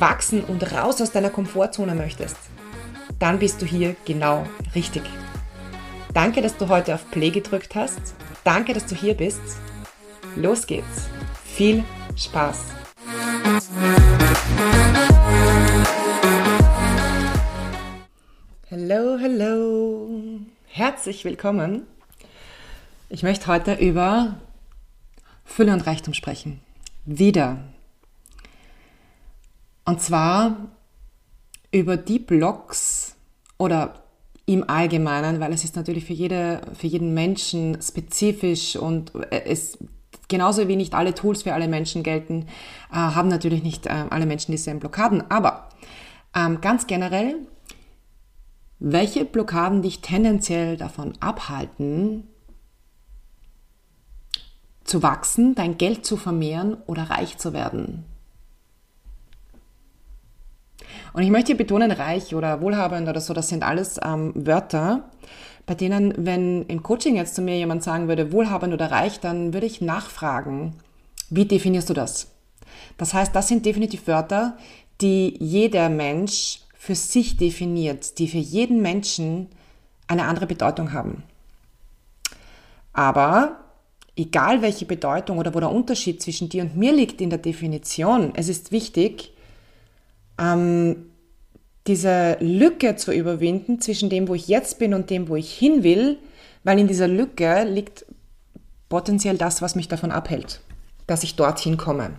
wachsen und raus aus deiner Komfortzone möchtest, dann bist du hier genau richtig. Danke, dass du heute auf Play gedrückt hast. Danke, dass du hier bist. Los geht's. Viel Spaß. Hallo, hallo. Herzlich willkommen. Ich möchte heute über Fülle und Reichtum sprechen. Wieder. Und zwar über die Blogs oder im Allgemeinen, weil es ist natürlich für, jede, für jeden Menschen spezifisch und es genauso wie nicht alle Tools für alle Menschen gelten, äh, haben natürlich nicht äh, alle Menschen dieselben Blockaden. Aber ähm, ganz generell, welche Blockaden dich tendenziell davon abhalten, zu wachsen, dein Geld zu vermehren oder reich zu werden? Und ich möchte hier betonen, reich oder wohlhabend oder so, das sind alles ähm, Wörter, bei denen, wenn im Coaching jetzt zu mir jemand sagen würde, wohlhabend oder reich, dann würde ich nachfragen, wie definierst du das? Das heißt, das sind definitiv Wörter, die jeder Mensch für sich definiert, die für jeden Menschen eine andere Bedeutung haben. Aber egal welche Bedeutung oder wo der Unterschied zwischen dir und mir liegt in der Definition, es ist wichtig, ähm, diese Lücke zu überwinden zwischen dem, wo ich jetzt bin und dem, wo ich hin will, weil in dieser Lücke liegt potenziell das, was mich davon abhält, dass ich dorthin komme.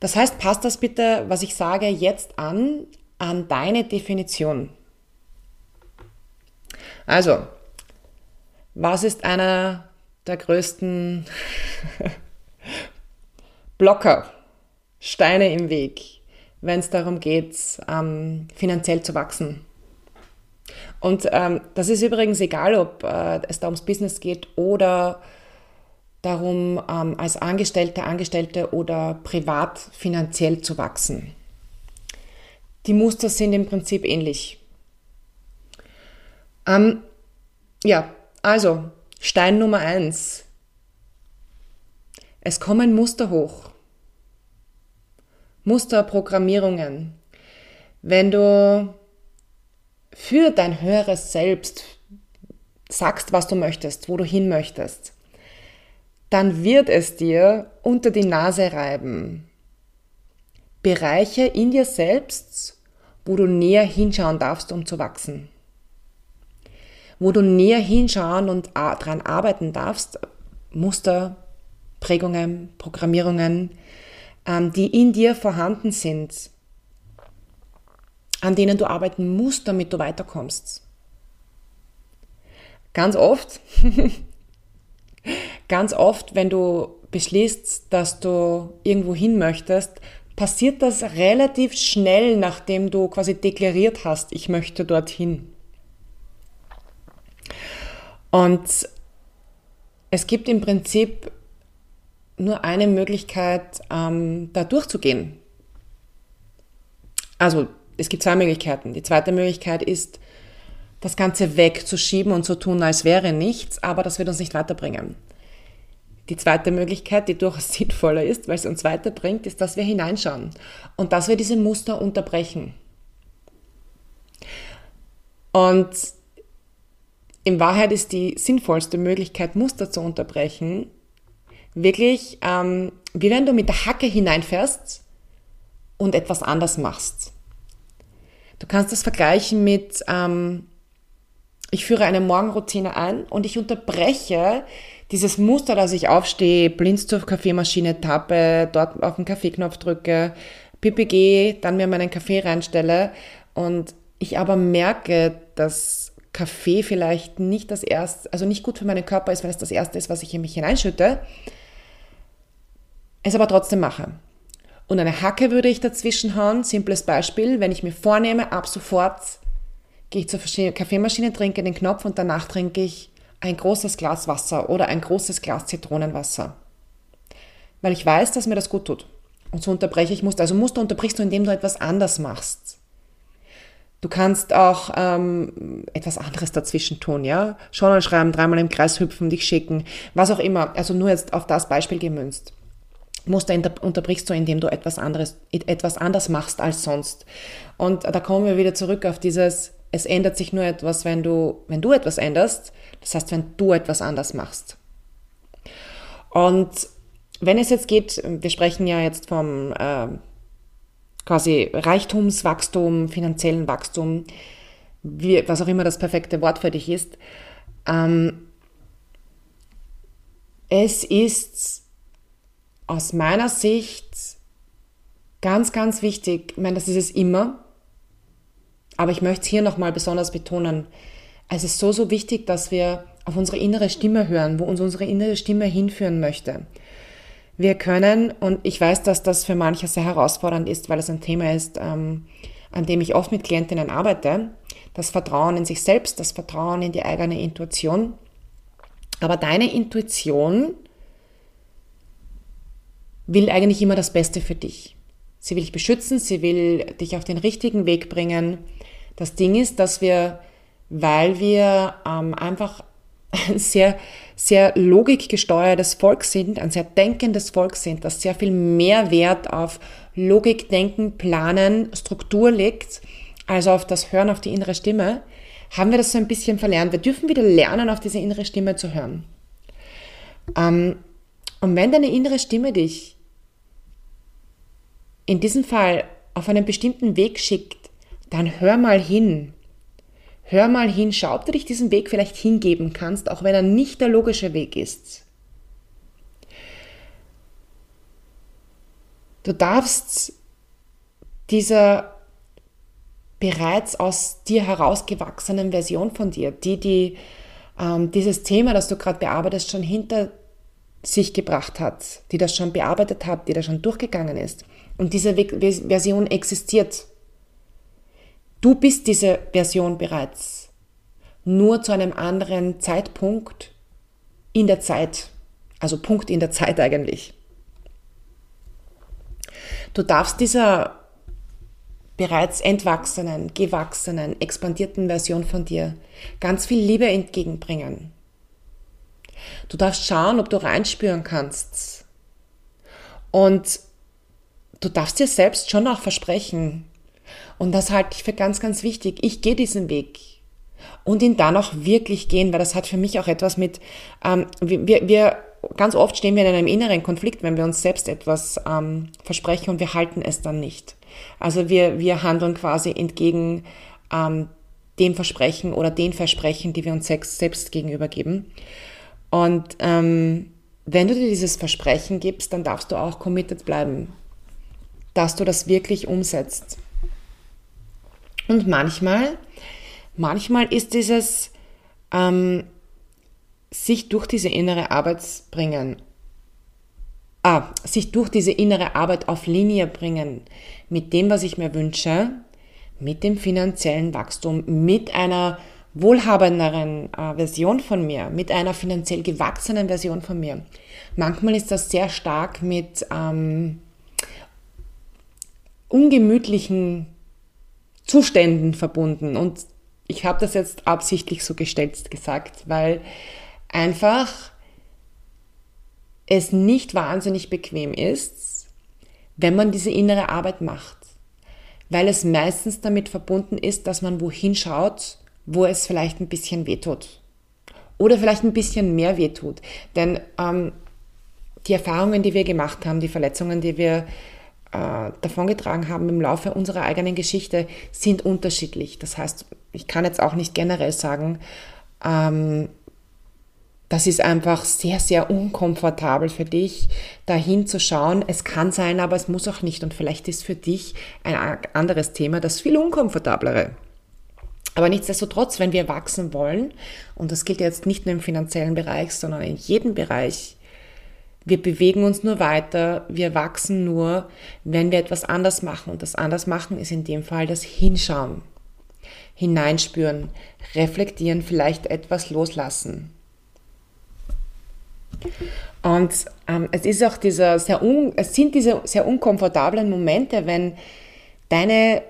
Das heißt, passt das bitte, was ich sage, jetzt an, an deine Definition. Also, was ist einer der größten Blocker, Steine im Weg, wenn es darum geht, ähm, finanziell zu wachsen. Und ähm, das ist übrigens egal, ob äh, es da ums Business geht oder darum, ähm, als Angestellte, Angestellte oder privat finanziell zu wachsen. Die Muster sind im Prinzip ähnlich. Ähm, ja, also Stein Nummer eins. Es kommen Muster hoch. Musterprogrammierungen. Wenn du für dein höheres Selbst sagst, was du möchtest, wo du hin möchtest, dann wird es dir unter die Nase reiben. Bereiche in dir selbst, wo du näher hinschauen darfst, um zu wachsen. Wo du näher hinschauen und daran arbeiten darfst, Muster, Prägungen, Programmierungen, die in dir vorhanden sind, an denen du arbeiten musst, damit du weiterkommst. Ganz oft, ganz oft, wenn du beschließt, dass du irgendwo hin möchtest, passiert das relativ schnell, nachdem du quasi deklariert hast, ich möchte dorthin. Und es gibt im Prinzip nur eine Möglichkeit, ähm, da durchzugehen. Also es gibt zwei Möglichkeiten. Die zweite Möglichkeit ist, das Ganze wegzuschieben und zu tun, als wäre nichts, aber das wird uns nicht weiterbringen. Die zweite Möglichkeit, die durchaus sinnvoller ist, weil es uns weiterbringt, ist, dass wir hineinschauen und dass wir diese Muster unterbrechen. Und in Wahrheit ist die sinnvollste Möglichkeit, Muster zu unterbrechen, wirklich, ähm, wie wenn du mit der Hacke hineinfährst und etwas anders machst. Du kannst das vergleichen mit, ähm, ich führe eine Morgenroutine ein und ich unterbreche dieses Muster, dass ich aufstehe, blind zur Kaffeemaschine tappe, dort auf den Kaffeeknopf drücke, gehe, dann mir meinen Kaffee reinstelle und ich aber merke, dass Kaffee vielleicht nicht das erste, also nicht gut für meinen Körper ist, weil es das erste ist, was ich in mich hineinschütte, es aber trotzdem mache. Und eine Hacke würde ich dazwischen hauen. Simples Beispiel, wenn ich mir vornehme, ab sofort gehe ich zur Kaffeemaschine, trinke den Knopf und danach trinke ich ein großes Glas Wasser oder ein großes Glas Zitronenwasser. Weil ich weiß, dass mir das gut tut. Und so unterbreche ich Muster. Also Muster unterbrichst du, indem du etwas anders machst. Du kannst auch ähm, etwas anderes dazwischen tun, ja? Journal schreiben, dreimal im Kreis hüpfen, dich schicken, was auch immer. Also nur jetzt auf das Beispiel gemünzt. Muster unterbrichst du, indem du etwas anderes, etwas anders machst als sonst. Und da kommen wir wieder zurück auf dieses, es ändert sich nur etwas, wenn du, wenn du etwas änderst. Das heißt, wenn du etwas anders machst. Und wenn es jetzt geht, wir sprechen ja jetzt vom äh, quasi Reichtumswachstum, finanziellen Wachstum, wie, was auch immer das perfekte Wort für dich ist. Ähm, es ist aus meiner Sicht ganz, ganz wichtig, ich meine, das ist es immer, aber ich möchte es hier nochmal besonders betonen, es ist so, so wichtig, dass wir auf unsere innere Stimme hören, wo uns unsere innere Stimme hinführen möchte. Wir können, und ich weiß, dass das für manche sehr herausfordernd ist, weil es ein Thema ist, ähm, an dem ich oft mit Klientinnen arbeite, das Vertrauen in sich selbst, das Vertrauen in die eigene Intuition. Aber deine Intuition will eigentlich immer das Beste für dich. Sie will dich beschützen, sie will dich auf den richtigen Weg bringen. Das Ding ist, dass wir, weil wir ähm, einfach sehr, sehr logikgesteuertes Volk sind, ein sehr denkendes Volk sind, das sehr viel mehr Wert auf Logik, Denken, Planen, Struktur legt, als auf das Hören auf die innere Stimme, haben wir das so ein bisschen verlernt. Wir dürfen wieder lernen, auf diese innere Stimme zu hören. Ähm, und wenn deine innere Stimme dich in diesem Fall auf einen bestimmten Weg schickt, dann hör mal hin. Hör mal hin, schau, ob du dich diesen Weg vielleicht hingeben kannst, auch wenn er nicht der logische Weg ist. Du darfst dieser bereits aus dir herausgewachsenen Version von dir, die, die ähm, dieses Thema, das du gerade bearbeitest, schon hinter sich gebracht hat, die das schon bearbeitet hat, die da schon durchgegangen ist. Und diese Version existiert Du bist diese Version bereits, nur zu einem anderen Zeitpunkt in der Zeit, also Punkt in der Zeit eigentlich. Du darfst dieser bereits entwachsenen, gewachsenen, expandierten Version von dir ganz viel Liebe entgegenbringen. Du darfst schauen, ob du reinspüren kannst. Und du darfst dir selbst schon auch versprechen, und das halte ich für ganz, ganz wichtig. Ich gehe diesen Weg und ihn dann auch wirklich gehen, weil das hat für mich auch etwas mit, ähm, wir, wir, ganz oft stehen wir in einem inneren Konflikt, wenn wir uns selbst etwas ähm, versprechen und wir halten es dann nicht. Also wir, wir handeln quasi entgegen ähm, dem Versprechen oder den Versprechen, die wir uns selbst, gegenüber geben. Und ähm, wenn du dir dieses Versprechen gibst, dann darfst du auch committed bleiben, dass du das wirklich umsetzt. Und manchmal, manchmal ist dieses ähm, sich durch diese innere Arbeit bringen, ah, sich durch diese innere Arbeit auf Linie bringen mit dem, was ich mir wünsche, mit dem finanziellen Wachstum, mit einer wohlhabenderen äh, Version von mir, mit einer finanziell gewachsenen Version von mir. Manchmal ist das sehr stark mit ähm, ungemütlichen Zuständen verbunden. Und ich habe das jetzt absichtlich so gestellt gesagt, weil einfach es nicht wahnsinnig bequem ist, wenn man diese innere Arbeit macht. Weil es meistens damit verbunden ist, dass man wohin schaut, wo es vielleicht ein bisschen wehtut. Oder vielleicht ein bisschen mehr wehtut. Denn ähm, die Erfahrungen, die wir gemacht haben, die Verletzungen, die wir äh, davongetragen haben im Laufe unserer eigenen Geschichte, sind unterschiedlich. Das heißt, ich kann jetzt auch nicht generell sagen, ähm, das ist einfach sehr, sehr unkomfortabel für dich, dahin zu schauen. Es kann sein, aber es muss auch nicht. Und vielleicht ist für dich ein anderes Thema das viel unkomfortablere. Aber nichtsdestotrotz, wenn wir wachsen wollen, und das gilt jetzt nicht nur im finanziellen Bereich, sondern in jedem Bereich, Wir bewegen uns nur weiter, wir wachsen nur, wenn wir etwas anders machen. Und das anders machen ist in dem Fall das Hinschauen, hineinspüren, reflektieren, vielleicht etwas loslassen. Und ähm, es ist auch dieser sehr un, es sind diese sehr unkomfortablen Momente, wenn deine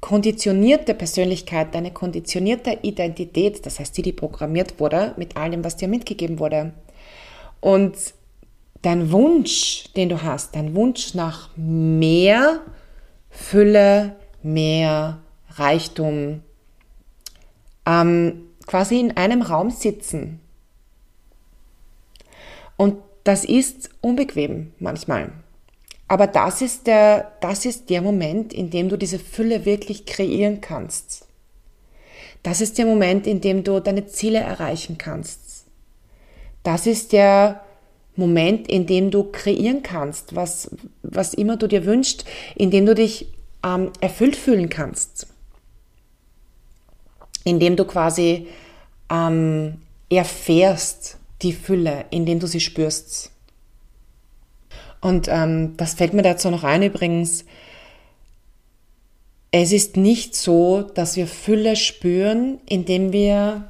konditionierte Persönlichkeit, deine konditionierte Identität, das heißt die, die programmiert wurde, mit allem, was dir mitgegeben wurde. Und dein Wunsch, den du hast, dein Wunsch nach mehr Fülle, mehr Reichtum, ähm, quasi in einem Raum sitzen. Und das ist unbequem manchmal. Aber das ist, der, das ist der Moment, in dem du diese Fülle wirklich kreieren kannst. Das ist der Moment, in dem du deine Ziele erreichen kannst. Das ist der Moment, in dem du kreieren kannst, was, was immer du dir wünschst, in dem du dich ähm, erfüllt fühlen kannst. In dem du quasi ähm, erfährst die Fülle, in dem du sie spürst. Und ähm, das fällt mir dazu noch ein übrigens. Es ist nicht so, dass wir Fülle spüren, indem wir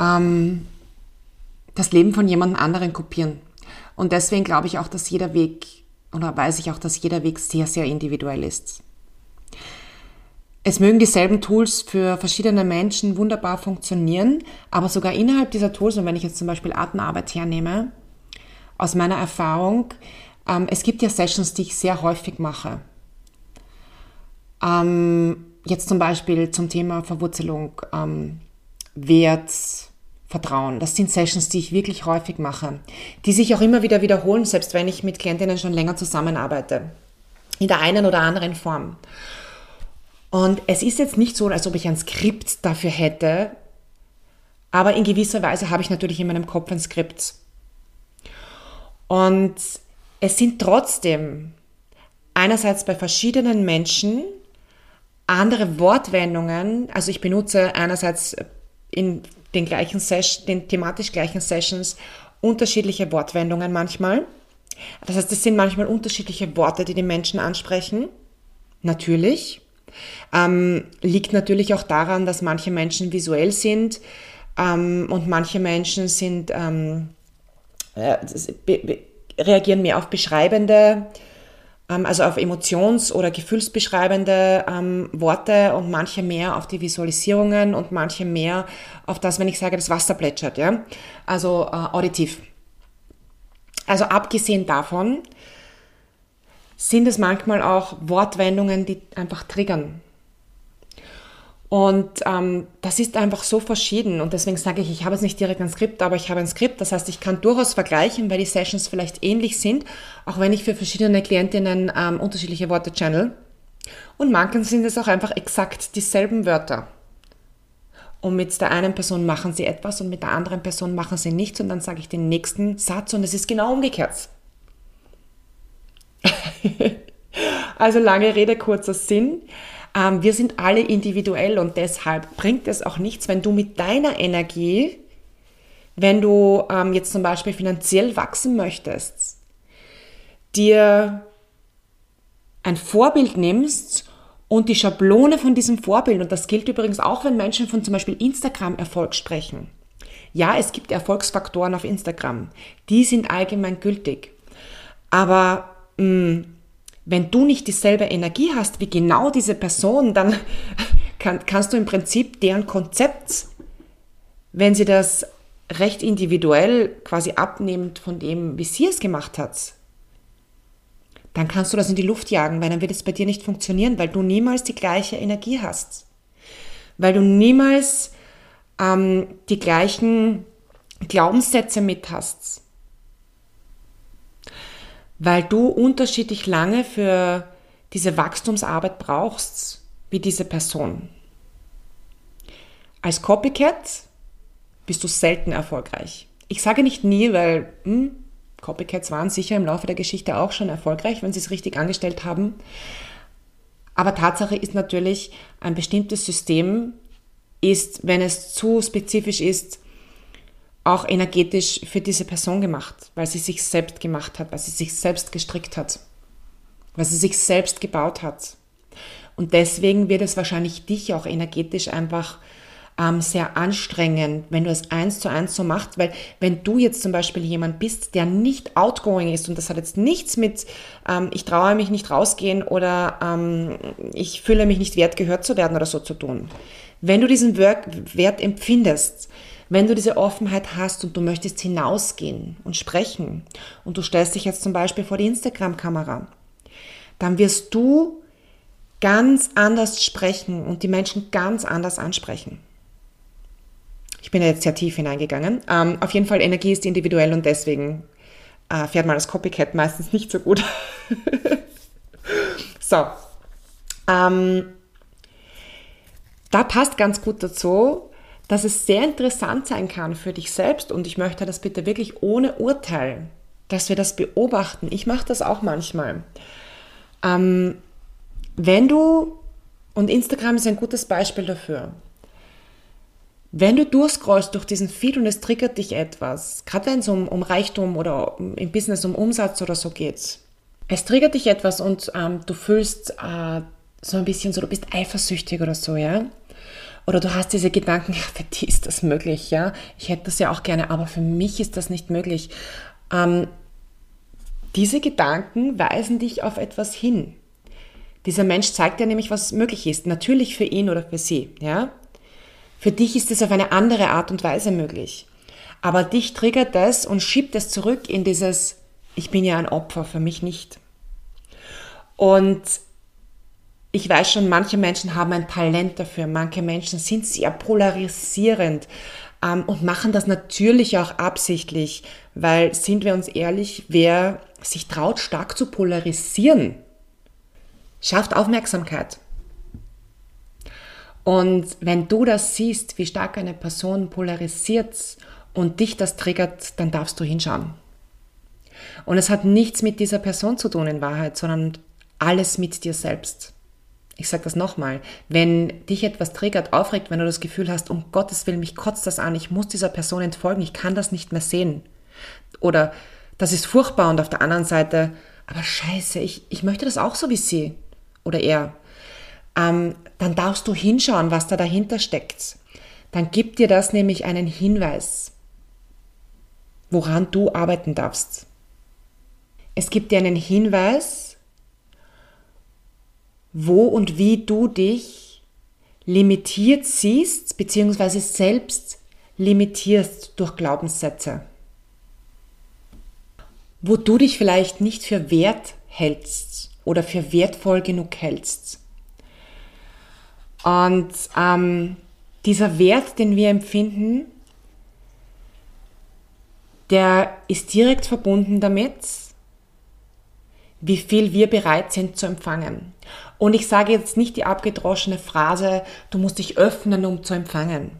ähm, das Leben von jemand anderen kopieren. Und deswegen glaube ich auch, dass jeder Weg, oder weiß ich auch, dass jeder Weg sehr, sehr individuell ist. Es mögen dieselben Tools für verschiedene Menschen wunderbar funktionieren, aber sogar innerhalb dieser Tools, und wenn ich jetzt zum Beispiel Atemarbeit hernehme, aus meiner Erfahrung, ähm, es gibt ja Sessions, die ich sehr häufig mache. Ähm, jetzt zum Beispiel zum Thema Verwurzelung, ähm, Wert, Vertrauen. Das sind Sessions, die ich wirklich häufig mache, die sich auch immer wieder wiederholen, selbst wenn ich mit Klientinnen schon länger zusammenarbeite. In der einen oder anderen Form. Und es ist jetzt nicht so, als ob ich ein Skript dafür hätte, aber in gewisser Weise habe ich natürlich in meinem Kopf ein Skript. Und es sind trotzdem einerseits bei verschiedenen Menschen andere Wortwendungen, also ich benutze einerseits in den gleichen Sessions, den thematisch gleichen Sessions unterschiedliche Wortwendungen manchmal. Das heißt, es sind manchmal unterschiedliche Worte, die die Menschen ansprechen. Natürlich. Ähm, liegt natürlich auch daran, dass manche Menschen visuell sind ähm, und manche Menschen sind ähm, äh, reagieren mehr auf beschreibende, ähm, also auf emotions- oder gefühlsbeschreibende ähm, Worte und manche mehr auf die Visualisierungen und manche mehr auf das, wenn ich sage, das Wasser plätschert, ja, also äh, auditiv. Also abgesehen davon sind es manchmal auch Wortwendungen, die einfach triggern. Und ähm, das ist einfach so verschieden. Und deswegen sage ich, ich habe jetzt nicht direkt ein Skript, aber ich habe ein Skript. Das heißt, ich kann durchaus vergleichen, weil die Sessions vielleicht ähnlich sind, auch wenn ich für verschiedene Klientinnen ähm, unterschiedliche Worte channel. Und manchen sind es auch einfach exakt dieselben Wörter. Und mit der einen Person machen sie etwas und mit der anderen Person machen sie nichts. Und dann sage ich den nächsten Satz und es ist genau umgekehrt. also lange Rede, kurzer Sinn. Ähm, wir sind alle individuell und deshalb bringt es auch nichts, wenn du mit deiner Energie, wenn du ähm, jetzt zum Beispiel finanziell wachsen möchtest, dir ein Vorbild nimmst und die Schablone von diesem Vorbild, und das gilt übrigens auch, wenn Menschen von zum Beispiel Instagram-Erfolg sprechen. Ja, es gibt Erfolgsfaktoren auf Instagram, die sind allgemein gültig. Aber mh, mm, wenn du nicht dieselbe Energie hast wie genau diese Person, dann kann, kannst du im Prinzip deren Konzept, wenn sie das recht individuell quasi abnimmt von dem, wie sie es gemacht hat, dann kannst du das in die Luft jagen, weil dann wird es bei dir nicht funktionieren, weil du niemals die gleiche Energie hast. Weil du niemals ähm, die gleichen Glaubenssätze mit hast weil du unterschiedlich lange für diese Wachstumsarbeit brauchst wie diese Person. Als Copycat bist du selten erfolgreich. Ich sage nicht nie, weil hm, Copycats waren sicher im Laufe der Geschichte auch schon erfolgreich, wenn sie es richtig angestellt haben. Aber Tatsache ist natürlich, ein bestimmtes System ist, wenn es zu spezifisch ist, auch energetisch für diese Person gemacht, weil sie sich selbst gemacht hat, weil sie sich selbst gestrickt hat, weil sie sich selbst gebaut hat. Und deswegen wird es wahrscheinlich dich auch energetisch einfach ähm, sehr anstrengend, wenn du es eins zu eins so machst, weil wenn du jetzt zum Beispiel jemand bist, der nicht outgoing ist und das hat jetzt nichts mit, ähm, ich traue mich nicht rausgehen oder ähm, ich fühle mich nicht wert, gehört zu werden oder so zu tun. Wenn du diesen Wert empfindest, wenn du diese Offenheit hast und du möchtest hinausgehen und sprechen und du stellst dich jetzt zum Beispiel vor die Instagram-Kamera, dann wirst du ganz anders sprechen und die Menschen ganz anders ansprechen. Ich bin ja jetzt sehr tief hineingegangen. Ähm, auf jeden Fall, Energie ist individuell und deswegen äh, fährt man als Copycat meistens nicht so gut. so. Ähm, da passt ganz gut dazu, dass es sehr interessant sein kann für dich selbst und ich möchte das bitte wirklich ohne Urteil, dass wir das beobachten. Ich mache das auch manchmal. Ähm, wenn du, und Instagram ist ein gutes Beispiel dafür, wenn du durchscrollst durch diesen Feed und es triggert dich etwas, gerade wenn es um, um Reichtum oder um, im Business um Umsatz oder so geht, es triggert dich etwas und ähm, du fühlst äh, so ein bisschen so, du bist eifersüchtig oder so, ja. Oder du hast diese Gedanken, ja, für die ist das möglich, ja. Ich hätte das ja auch gerne, aber für mich ist das nicht möglich. Ähm, diese Gedanken weisen dich auf etwas hin. Dieser Mensch zeigt dir nämlich, was möglich ist. Natürlich für ihn oder für sie, ja. Für dich ist es auf eine andere Art und Weise möglich. Aber dich triggert das und schiebt es zurück in dieses, ich bin ja ein Opfer, für mich nicht. Und ich weiß schon, manche Menschen haben ein Talent dafür, manche Menschen sind sehr polarisierend ähm, und machen das natürlich auch absichtlich, weil, sind wir uns ehrlich, wer sich traut, stark zu polarisieren, schafft Aufmerksamkeit. Und wenn du das siehst, wie stark eine Person polarisiert und dich das triggert, dann darfst du hinschauen. Und es hat nichts mit dieser Person zu tun in Wahrheit, sondern alles mit dir selbst. Ich sage das nochmal, wenn dich etwas triggert, aufregt, wenn du das Gefühl hast, um Gottes Willen, mich kotzt das an, ich muss dieser Person entfolgen, ich kann das nicht mehr sehen. Oder das ist furchtbar und auf der anderen Seite, aber scheiße, ich, ich möchte das auch so wie sie oder er ähm, dann darfst du hinschauen, was da dahinter steckt. Dann gibt dir das nämlich einen Hinweis, woran du arbeiten darfst. Es gibt dir einen Hinweis, wo und wie du dich limitiert siehst, beziehungsweise selbst limitierst durch Glaubenssätze. Wo du dich vielleicht nicht für wert hältst oder für wertvoll genug hältst. Und ähm, dieser Wert, den wir empfinden, der ist direkt verbunden damit, wie viel wir bereit sind zu empfangen. Und ich sage jetzt nicht die abgedroschene Phrase, du musst dich öffnen, um zu empfangen.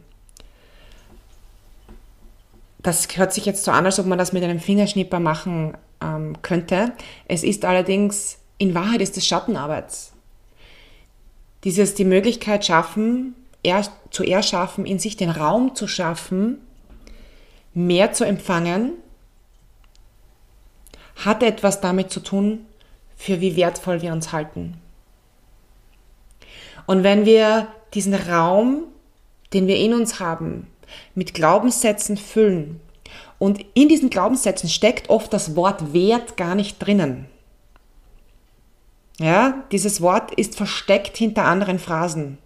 Das hört sich jetzt so an, als ob man das mit einem Fingerschnipper machen ähm, könnte. Es ist allerdings, in Wahrheit ist es Schattenarbeit dieses die Möglichkeit schaffen, er, zu erschaffen, in sich den Raum zu schaffen, mehr zu empfangen, hat etwas damit zu tun, für wie wertvoll wir uns halten. Und wenn wir diesen Raum, den wir in uns haben, mit Glaubenssätzen füllen, und in diesen Glaubenssätzen steckt oft das Wort Wert gar nicht drinnen. Ja, dieses Wort ist versteckt hinter anderen Phrasen.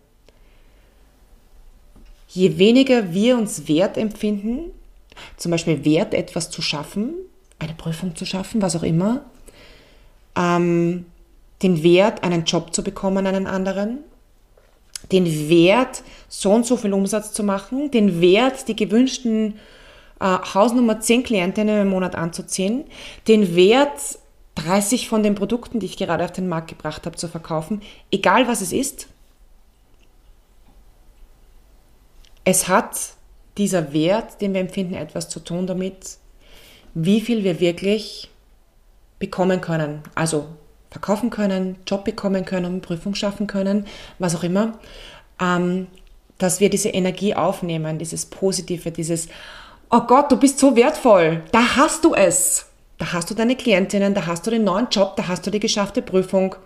Je weniger wir uns wert empfinden, zum Beispiel wert, etwas zu schaffen, eine Prüfung zu schaffen, was auch immer, ähm, den Wert, einen Job zu bekommen, einen anderen, den Wert, so und so viel Umsatz zu machen, den Wert, die gewünschten äh, Hausnummer 10 Klientinnen im Monat anzuziehen, den Wert, 30 von den Produkten, die ich gerade auf den Markt gebracht habe, zu verkaufen, egal was es ist. Es hat dieser Wert, den wir empfinden, etwas zu tun damit, wie viel wir wirklich bekommen können. Also verkaufen können, Job bekommen können, Prüfung schaffen können, was auch immer. Ähm, dass wir diese Energie aufnehmen, dieses Positive, dieses oh Gott, du bist so wertvoll, da hast du es. Da hast du deine Klientinnen, da hast du den neuen Job, da hast du die geschaffte Prüfung.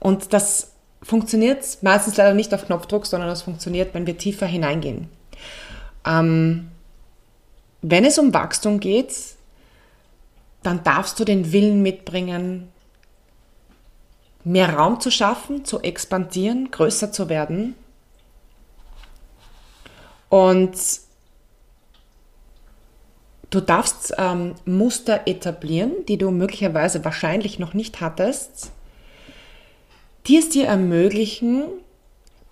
Und das funktioniert meistens leider nicht auf Knopfdruck, sondern das funktioniert, wenn wir tiefer hineingehen. Ähm, wenn es um Wachstum geht, dann darfst du den Willen mitbringen, mehr Raum zu schaffen, zu expandieren, größer zu werden. Und du darfst ähm, Muster etablieren, die du möglicherweise wahrscheinlich noch nicht hattest, die es dir ermöglichen,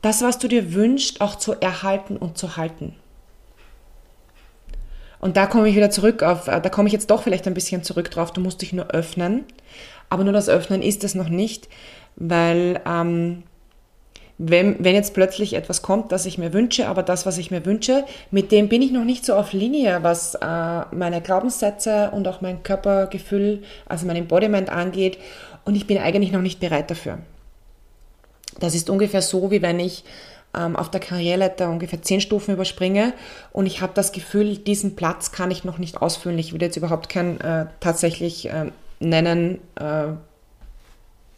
das, was du dir wünschst, auch zu erhalten und zu halten. Und da komme ich wieder zurück auf, äh, da komme ich jetzt doch vielleicht ein bisschen zurück drauf, du musst dich nur öffnen. Aber nur das Öffnen ist es noch nicht, weil ähm, wenn, wenn jetzt plötzlich etwas kommt, das ich mir wünsche, aber das, was ich mir wünsche, mit dem bin ich noch nicht so auf Linie, was äh, meine Glaubenssätze und auch mein Körpergefühl, also mein Embodiment angeht. Und ich bin eigentlich noch nicht bereit dafür. Das ist ungefähr so, wie wenn ich ähm, auf der Karriereleiter ungefähr zehn Stufen überspringe und ich habe das Gefühl, diesen Platz kann ich noch nicht ausfüllen. Ich will jetzt überhaupt kein äh, tatsächlich äh, nennen, äh,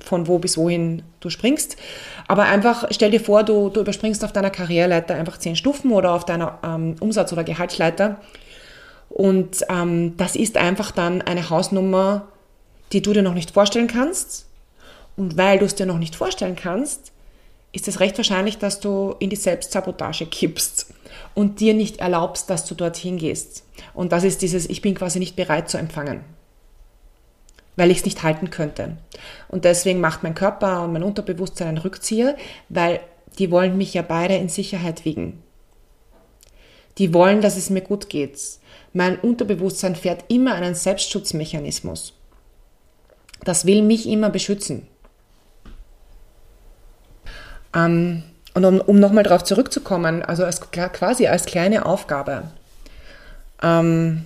von wo bis wohin du springst. Aber einfach stell dir vor, du, du überspringst auf deiner Karriereleiter einfach zehn Stufen oder auf deiner ähm, Umsatz- oder Gehaltsleiter. Und ähm, das ist einfach dann eine Hausnummer, die du dir noch nicht vorstellen kannst. Und weil du es dir noch nicht vorstellen kannst, ist es recht wahrscheinlich, dass du in die Selbstsabotage kippst und dir nicht erlaubst, dass du dorthin gehst. Und das ist dieses, ich bin quasi nicht bereit zu empfangen, weil ich es nicht halten könnte. Und deswegen macht mein Körper und mein Unterbewusstsein einen Rückzieher, weil die wollen mich ja beide in Sicherheit wiegen. Die wollen, dass es mir gut geht. Mein Unterbewusstsein fährt immer einen Selbstschutzmechanismus. Das will mich immer beschützen. Ähm, und um, um nochmal darauf zurückzukommen, also als, quasi als kleine Aufgabe. Ähm,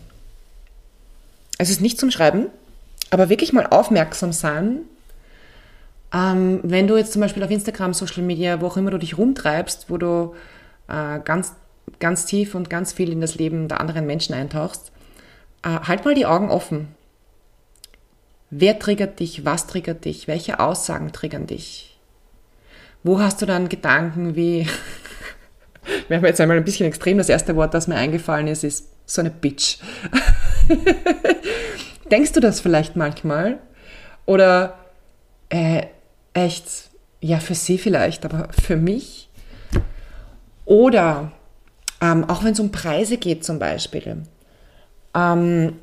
es ist nicht zum Schreiben, aber wirklich mal aufmerksam sein, ähm, wenn du jetzt zum Beispiel auf Instagram, Social Media, wo auch immer du dich rumtreibst, wo du äh, ganz, ganz tief und ganz viel in das Leben der anderen Menschen eintauchst, äh, halt mal die Augen offen. Wer triggert dich? Was triggert dich? Welche Aussagen triggern dich? Wo hast du dann Gedanken wie, wir haben jetzt einmal ein bisschen extrem, das erste Wort, das mir eingefallen ist, ist so eine Bitch. Denkst du das vielleicht manchmal? Oder äh, echt, ja, für sie vielleicht, aber für mich? Oder ähm, auch wenn es um Preise geht zum Beispiel. Ähm,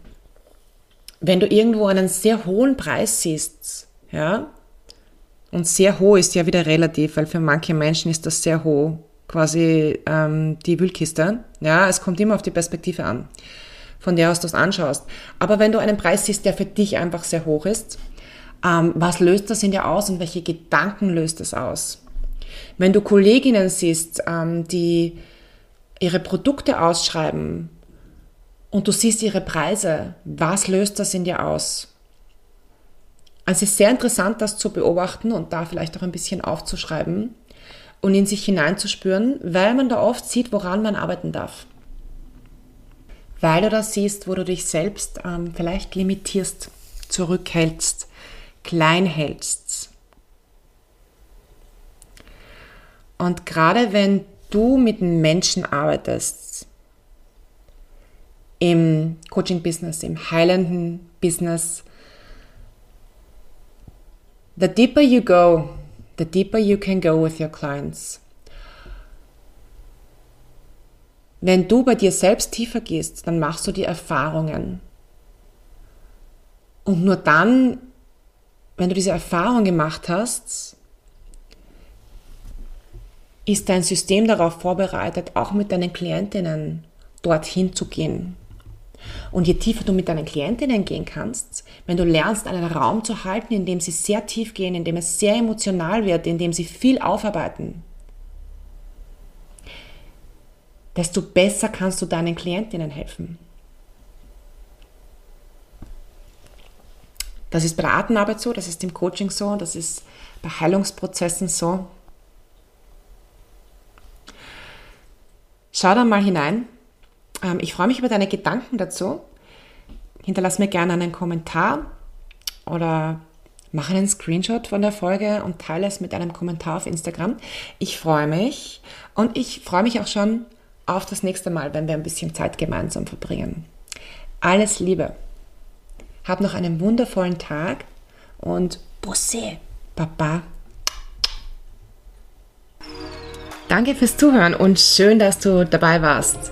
wenn du irgendwo einen sehr hohen Preis siehst, ja, und sehr hoch ist ja wieder relativ, weil für manche Menschen ist das sehr hoch, quasi ähm, die Wühlkiste. Ja, es kommt immer auf die Perspektive an, von der aus du es anschaust. Aber wenn du einen Preis siehst, der für dich einfach sehr hoch ist, ähm, was löst das in dir aus und welche Gedanken löst es aus? Wenn du Kolleginnen siehst, ähm, die ihre Produkte ausschreiben und du siehst ihre Preise, was löst das in dir aus? Also es ist sehr interessant, das zu beobachten und da vielleicht auch ein bisschen aufzuschreiben und in sich hineinzuspüren, weil man da oft sieht, woran man arbeiten darf. Weil du das siehst, wo du dich selbst ähm, vielleicht limitierst, zurückhältst, klein hältst. Und gerade wenn du mit Menschen arbeitest, im Coaching-Business, im heilenden Business, The deeper you go, the deeper you can go with your clients. Wenn du bei dir selbst tiefer gehst, dann machst du die Erfahrungen. Und nur dann, wenn du diese Erfahrung gemacht hast, ist dein System darauf vorbereitet, auch mit deinen Klientinnen dorthin zu gehen. Und je tiefer du mit deinen Klientinnen gehen kannst, wenn du lernst, einen Raum zu halten, in dem sie sehr tief gehen, in dem es sehr emotional wird, in dem sie viel aufarbeiten, desto besser kannst du deinen Klientinnen helfen. Das ist bei der Atemarbeit so, das ist im Coaching so, das ist bei Heilungsprozessen so. Schau da mal hinein. Ähm, ich freue mich über deine Gedanken dazu. Hinterlass mir gerne einen Kommentar oder mach einen Screenshot von der Folge und teile es mit einem Kommentar auf Instagram. Ich freue mich und ich freue mich auch schon auf das nächste Mal, wenn wir ein bisschen Zeit gemeinsam verbringen. Alles Liebe. Hab noch einen wundervollen Tag und Busse, Papa. Danke fürs Zuhören und schön, dass du dabei warst.